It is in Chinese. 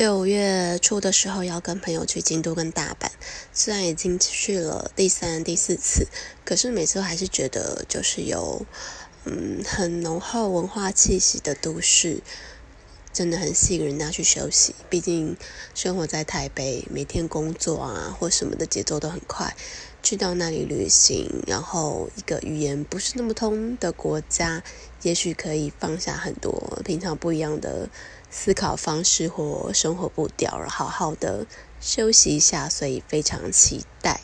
六月初的时候要跟朋友去京都跟大阪，虽然已经去了第三、第四次，可是每次都还是觉得就是有嗯很浓厚文化气息的都市，真的很吸引人家去休息。毕竟生活在台北，每天工作啊或什么的节奏都很快，去到那里旅行，然后一个语言不是那么通的国家，也许可以放下很多平常不一样的。思考方式或生活步调，好好的休息一下，所以非常期待。